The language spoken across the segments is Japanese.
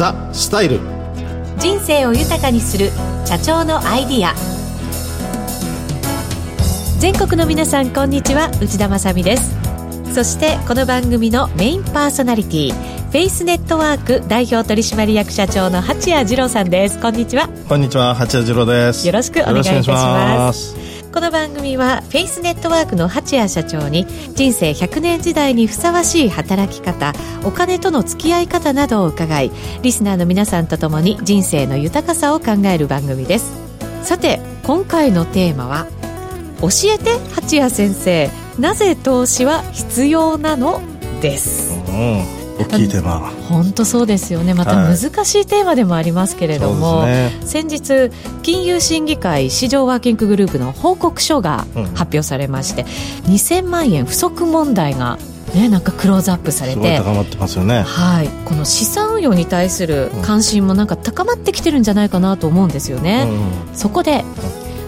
ザ・スタイル。人生を豊かにする社長のアイディア。全国の皆さんこんにちは。内田まさです。そしてこの番組のメインパーソナリティフェイスネットワーク代表取締役社長の八谷二郎さんです。こんにちは。こんにちは。八谷二郎です。よろしくお願いいたしますこの番組はフェイスネットワークの八谷社長に人生100年時代にふさわしい働き方お金との付き合い方などを伺いリスナーの皆さんとともに人生の豊かさを考える番組です。さて今回のテーマは教えて八谷先生なぜ投資は必要なの？です、うん。大きいテーマ本当そうですよね。また難しいテーマでもありますけれども、はいね、先日金融審議会市場ワーキンググループの報告書が発表されまして、うん、2000万円不足問題がね、なんかクローズアップされて高まってますよね、はい、この資産運用に対する関心もなんか高まってきてるんじゃないかなと思うんですよね、うん、そこで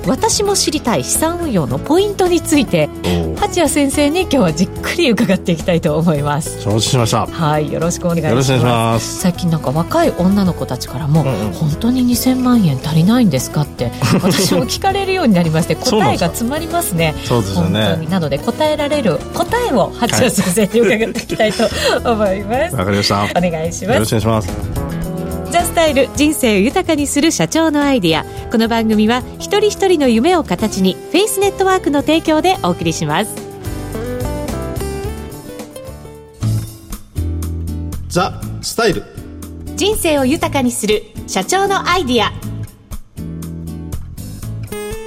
私も知りたい資産運用のポイントについて八谷先生に今日はじっくり伺っていきたいと思います。承知しました。はいよろしくお願いします。最近なんか若い女の子たちからも、うんうん、本当に2000万円足りないんですかって 私も聞かれるようになりまして答えが詰まりますね。そうですよね。なので答えられる答えを八谷先生に伺っていきたいと思います。わ、はい、かりました。お願いします。よろしくお願いします THE STYLE 人生を豊かにする社長のアイディア。この番組は一人一人の夢を形にフェイスネットワークの提供でお送りします。 THE STYLE。人生を豊かにする社長のアイディア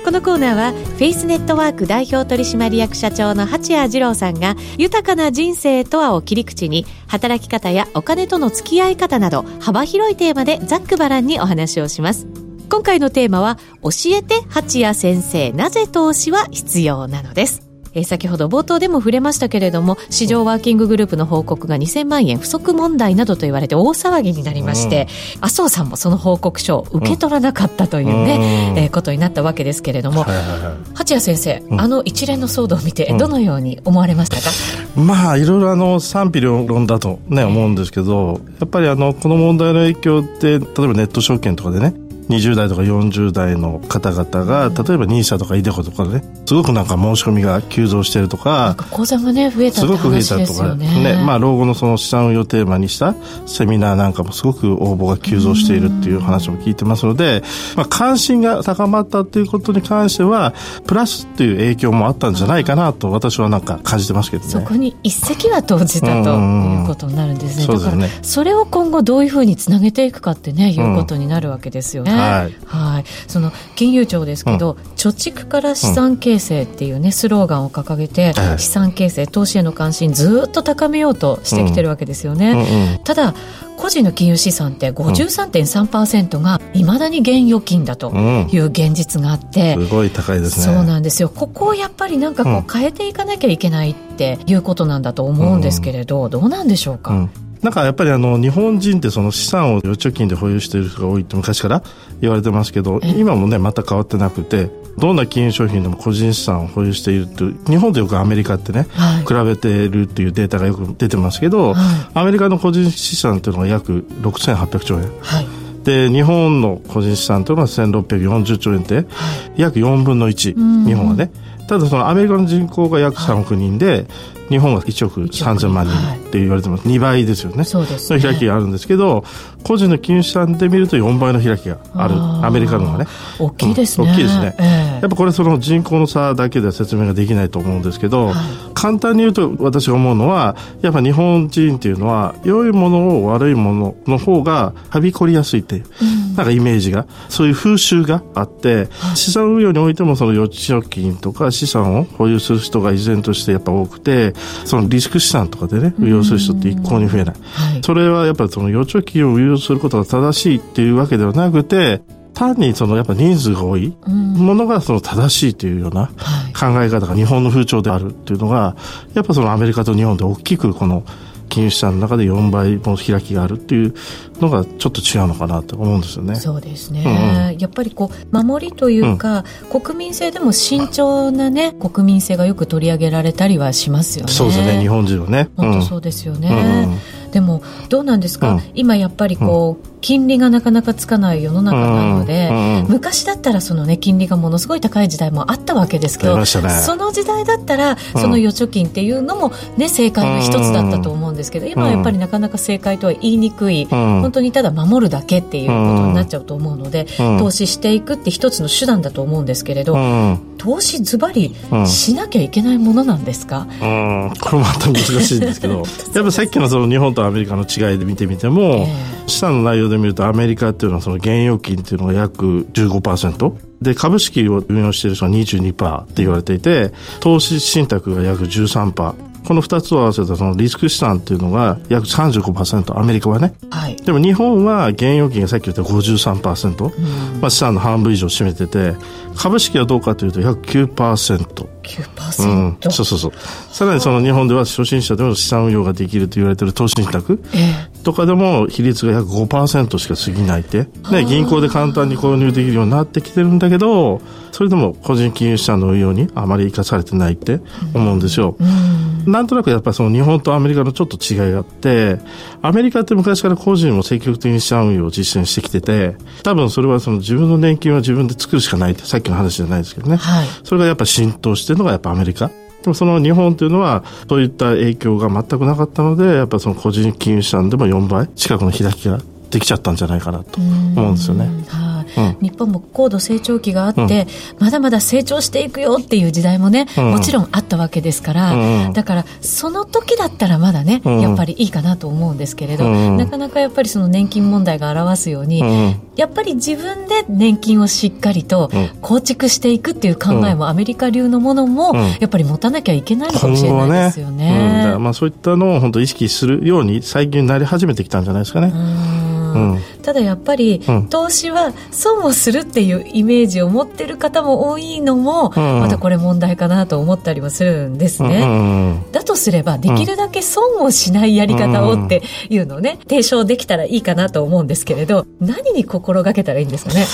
このコーナーはフェイスネットワーク代表取締役社長の蜂谷二郎さんが豊かな人生とはを切り口に働き方やお金との付き合い方など幅広いテーマでざっくばらんにお話をします。今回のテーマは教えて八谷先生なぜ投資は必要なのです。えー、先ほど冒頭でも触れましたけれども市場ワーキンググループの報告が2000万円不足問題などと言われて大騒ぎになりまして、うん、麻生さんもその報告書を受け取らなかったというね、うん、えー、ことになったわけですけれども、はいはいはい、八谷先生、うん、あの一連の騒動を見てどのように思われましたか、まあいろいろあの賛否両論だとね思うんですけどやっぱりあのこの問題の影響って例えばネット証券とかでね20代とか40代の方々が、例えば NISA とか iDeCo とかね、すごくなんか申し込みが急増してるとか、口座がね、増えたすごく増えたとか、ね、まあ老後のその資産運用テーマにしたセミナーなんかもすごく応募が急増しているっていう話も聞いてますので、まあ関心が高まったっていうことに関しては、プラスっていう影響もあったんじゃないかなと私はなんか感じてますけどね。そこに一石は投じたということになるんですね。そうですね。それを今後どういうふうにつなげていくかってね、いうことになるわけですよね。はい、はい、その金融庁ですけど、うん、貯蓄から資産形成っていうね、スローガンを掲げて、うん、資産形成投資への関心ずっと高めようとしてきてるわけですよね、うんうん、ただ個人の金融資産って53.3%がいまだに現預金だという現実があって、すごい高いですね。そうなんですよ。ここをやっぱりなんかこう変えていかなきゃいけないっていうことなんだと思うんですけれど、どうなんでしょうか、なんかやっぱりあの日本人ってその資産を預貯金で保有している人が多いって昔から言われてますけど今もねまた変わってなくてどんな金融商品でも個人資産を保有しているという日本でよくアメリカってね、はい、比べているっていうデータがよく出てますけど、はい、アメリカの個人資産というのが約6800兆円。はい。で日本の個人資産というのは1640兆円で、約4分の1、日本はね。ただそのアメリカの人口が約3億人で、日本は1億3000万人って言われてます、はい、2倍ですよね。そうです、ね、開きがあるんですけど個人の金融資産で見ると4倍の開きがある。アメリカのがね。大きいですね、うん、大きいですね、えー、やっぱこれその人口の差だけでは説明ができないと思うんですけど、はい、簡単に言うと私が思うのはやっぱ日本人っていうのは良いものを悪いものの方がはびこりやすいっていう、うん、なんかイメージがそういう風習があって、はい、資産運用においてもその預貯金とか資産を保有する人が依然としてやっぱ多くてそのリスク資産とかでね運用する人って一向に増えない、はい、それはやっぱりその預貯金を運用することが正しいっていうわけではなくて単にそのやっぱ人数が多いものがその正しいというような考え方が日本の風潮であるっていうのがやっぱそのアメリカと日本で大きくこの金融資産の中で4倍も開きがあるっていうのがちょっと違うのかなと思うんですよね。そうですね。うんうん、やっぱりこう守りというか、うん、国民性でも慎重なね国民性がよく取り上げられたりはしますよね。そうですね。日本人はね。本当そうですよね。うんうんでもどうなんですか、うん、今やっぱりこう、金利がなかなかつかない世の中なので、うんうん、昔だったらその、ね、金利がものすごい高い時代もあったわけですけど、ね、その時代だったらその預貯金っていうのも、ね、正解の一つだったと思うんですけど今はやっぱりなかなか正解とは言いにくい、本当にただ守るだけっていうことになっちゃうと思うので、投資していくって一つの手段だと思うんですけれど、投資ズバリしなきゃいけないものなんですか、うん、これまた難しいんですけど やっぱさっきのその日本とアメリカの違いで見てみても、えー、下の内容で見るとアメリカっていうのはその現預金っていうのが約15%で株式を運用している人は22%って言われていて投資信託が約13%この2つを合わせたそのリスク資産っていうのが約35%アメリカはね、はい、でも日本は現預金がさっき言った53%、うん。まあ、資産の半分以上占めてて株式はどうかというと約9%。9%、うん、そうそうそう。さらにその日本では初心者でも資産運用ができると言われている投資信託、とかでも比率が約5%しか過ぎないって、ね、銀行で簡単に購入できるようになってきてるんだけど、それでも個人金融資産の運用にあまり生かされてないって思うんですよ。うんなんとなくやっぱりその日本とアメリカのちょっと違いがあって、アメリカって昔から個人も積極的に資産運用を実践してきてて、多分それはその自分の年金は自分で作るしかないって、さっきの話じゃないですけどね。はい、それがやっぱ浸透してるのがやっぱアメリカ。でもその日本というのは、そういった影響が全くなかったので、やっぱその個人金融資産でも4倍近くの開きができちゃったんじゃないかなと思うんですよね。はい日本も高度成長期があって、まだまだ成長していくよっていう時代もね、もちろんあったわけですから、だからその時だったらまだね、やっぱりいいかなと思うんですけれど、なかなかやっぱりその年金問題が表すように、やっぱり自分で年金をしっかりと構築していくっていう考えもアメリカ流のものもやっぱり持たなきゃいけないのかもしれないですよね。ね。まあそういったのを本当意識するように最近なり始めてきたんじゃないですかね。ただやっぱり、投資は損をするっていうイメージを持ってる方も多いのも、またこれ問題かなと思ったりもするんですね、だとすればできるだけ損をしないやり方をっていうのをね提唱できたらいいかなと思うんですけれど何に心がけたらいいんですかね、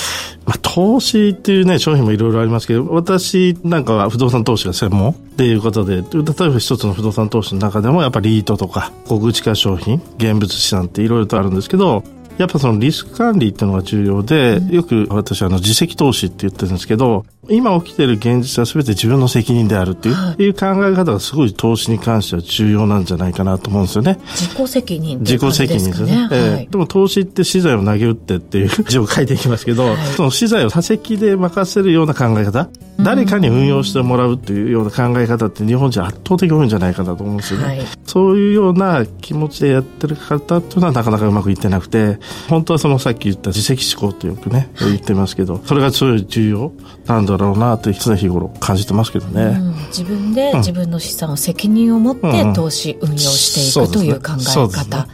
まあ、投資っていうね商品もいろいろありますけど私なんかは不動産投資が専門っていうことで例えば一つの不動産投資の中でもやっぱりリートとか小口化商品現物資産っていろいろとあるんですけどやっぱそのリスク管理っていうのが重要で、よく私はあの自責投資って言ってるんですけど、今起きてる現実は全て自分の責任であるっていうはい、いう考え方がすごい投資に関しては重要なんじゃないかなと思うんですよね。自己責任自己責任ですよね。はい、えー、でも投資って資材を投げ打ってっていう字を書いていきますけど、はい、その資材を他責で任せるような考え方、誰かに運用してもらうっていうような考え方って日本人圧倒的に多いんじゃないかなと思うんですよね。はい、そういうような気持ちでやってる方っていうのはなかなかうまくいってなくて、本当はそのさっき言った自責思考ってよくね、言ってますけど、それがすごい重要なんだろうなと常日頃感じてますけどね、うん、自分で自分の資産を責任を持って投資、運用していくという考え方、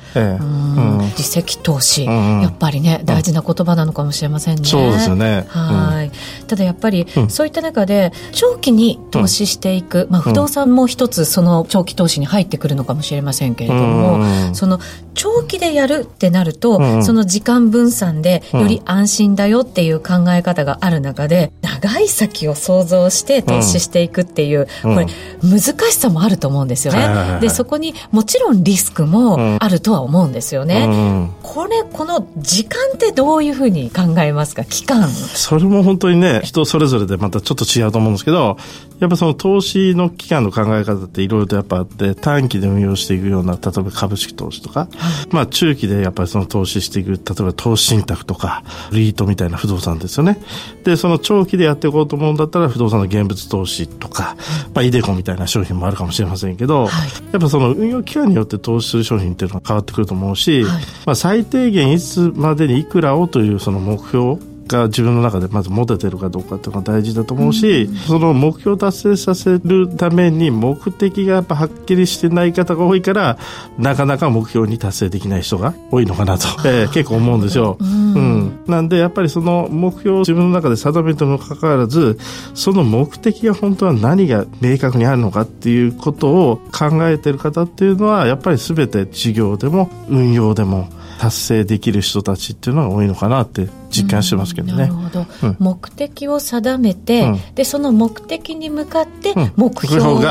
自責投資、やっぱりね大事な言葉なのかもしれませんね。そうですよね。はい、ただやっぱり、そういった中で長期に投資していく、まあ、不動産も一つその長期投資に入ってくるのかもしれませんけれども、その長期でやるってなると、その時間分散でより安心だよっていう考え方がある中で長い先を想像して投資していくっていう、うん、これ難しさもあると思うんですよね。でそこにもちろんリスクもあるとは思うんですよね。うん、これこの時間ってどういうふうに考えますか？期間。それも本当にね人それぞれでまたちょっと違うと思うんですけどやっぱその投資の期間の考え方っていろいろとやっぱあって短期で運用していくような例えば株式投資とか、はい、まあ中期でやっぱりその投資していく例えば投資信託とかリートみたいな不動産ですよね。でその長期でやっていこうと思うんだったら不動産の現物投資とか、まあ、イデコみたいな商品もあるかもしれませんけど、はい、やっぱその運用期間によって投資する商品っていうのは変わってくると思うし、はい、まあ、最低限いつまでにいくらをというその目標が自分の中でまず持ててるかどうかっていうのが大事だと思うし、うん、その目標を達成させるために目的がやっぱはっきりしてない方が多いからなかなか目標に達成できない人が多いのかなと、えー、結構思うんですよ、うん、うん、なんでやっぱりその目標を自分の中で定めてもかかわらずその目的が本当は何が明確にあるのかっていうことを考えてる方っていうのはやっぱり全て事業でも運用でも達成できる人たちっていうのが多いのかなって実感してますけどね。なるほど、うん、目的を定めて、うん、でその目的に向かって目標を、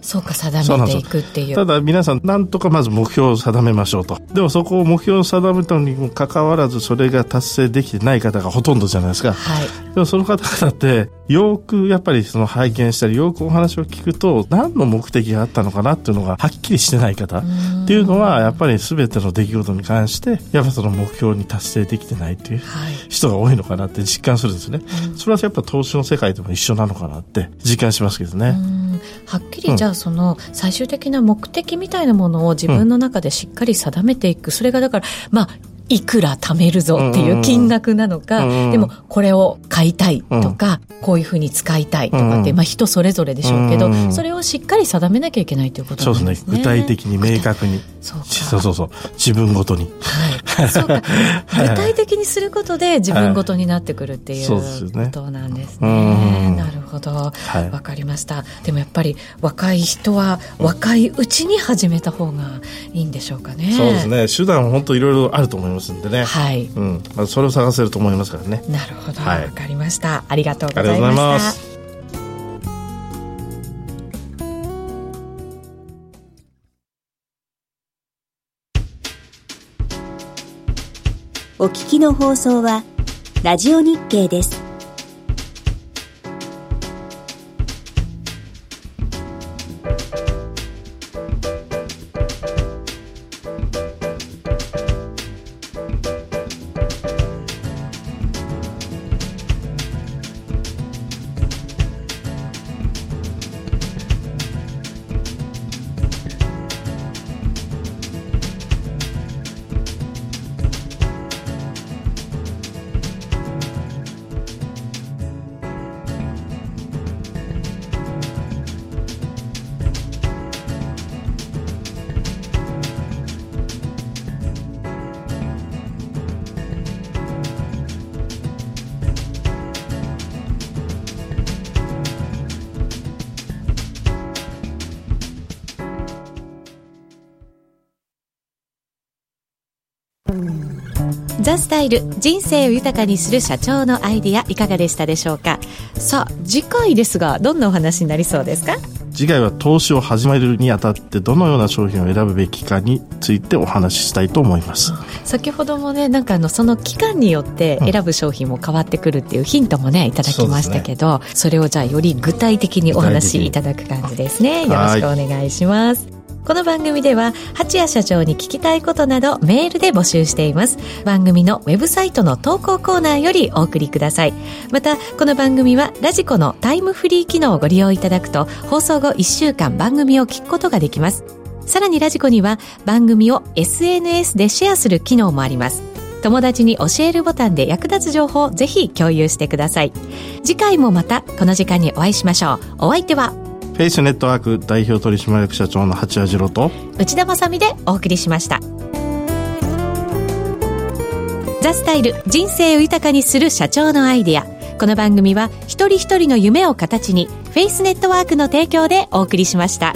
そうか定めていくっていう。ただ皆さんなんとかまず目標を定めましょうと。でもそこを目標を定めたのにもかかわらずそれが達成できてない方がほとんどじゃないですか、はい、でもその方々ってよくやっぱりその拝見したりよくお話を聞くと何の目的があったのかなっていうのがはっきりしてない方。っていうのはやっぱり全ての出来事に関してやっぱその目標に達成できてないっていう人が多いのかなって実感するんですね、それはやっぱ投資の世界でも一緒なのかなって実感しますけどね。はっきりじゃあその最終的な目的みたいなものを自分の中でしっかり定めていく、それがだからまあいくら貯めるぞっていう金額なのか、でもこれを買いたいとか、こういうふうに使いたいとかって、まあ人それぞれでしょうけど、それをしっかり定めなきゃいけないということなんですね。そうですね。具体的に明確に。そうそうそうそう。自分ごとに。はい。そうか。具体的にすることで自分ごとになってくるっていうことなんですね。なるほど。わ、かりました。でもやっぱり若い人は若いうちに始めた方がいいんでしょうかね。そうですね。手段本当いろいろあると思いますんでね。はい。うん。まあ、それを探せると思いますからね。なるほど。わ、かりました。ありがとうございました。お聞きの放送は、ラジオ日経です。ザ・スタイル人生を豊かにする社長のアイディアいかがでしたでしょうか？さあ次回ですがどんなお話になりそうですか？次回は投資を始めるにあたってどのような商品を選ぶべきかについてお話ししたいと思います。先ほどもねなんかあのその期間によって選ぶ商品も変わってくるっていうヒントもねいただきましたけどそ、ね,、れをじゃあより具体的にお話しいただく感じですね。よろしくお願いしますこの番組では八谷社長に聞きたいことなどメールで募集しています。番組のウェブサイトの投稿コーナーよりお送りください。またこの番組はラジコのタイムフリー機能をご利用いただくと放送後1週間番組を聞くことができます。さらにラジコには番組を SNS でシェアする機能もあります。友達に教えるボタンで役立つ情報をぜひ共有してください。次回もまたこの時間にお会いしましょう。お相手はフェイスネットワーク代表取締役社長の八谷次郎と。内田まさでお送りしました。ザスタイル人生を豊かにする社長のアイデア。この番組は一人一人の夢を形にフェイスネットワークの提供でお送りしました。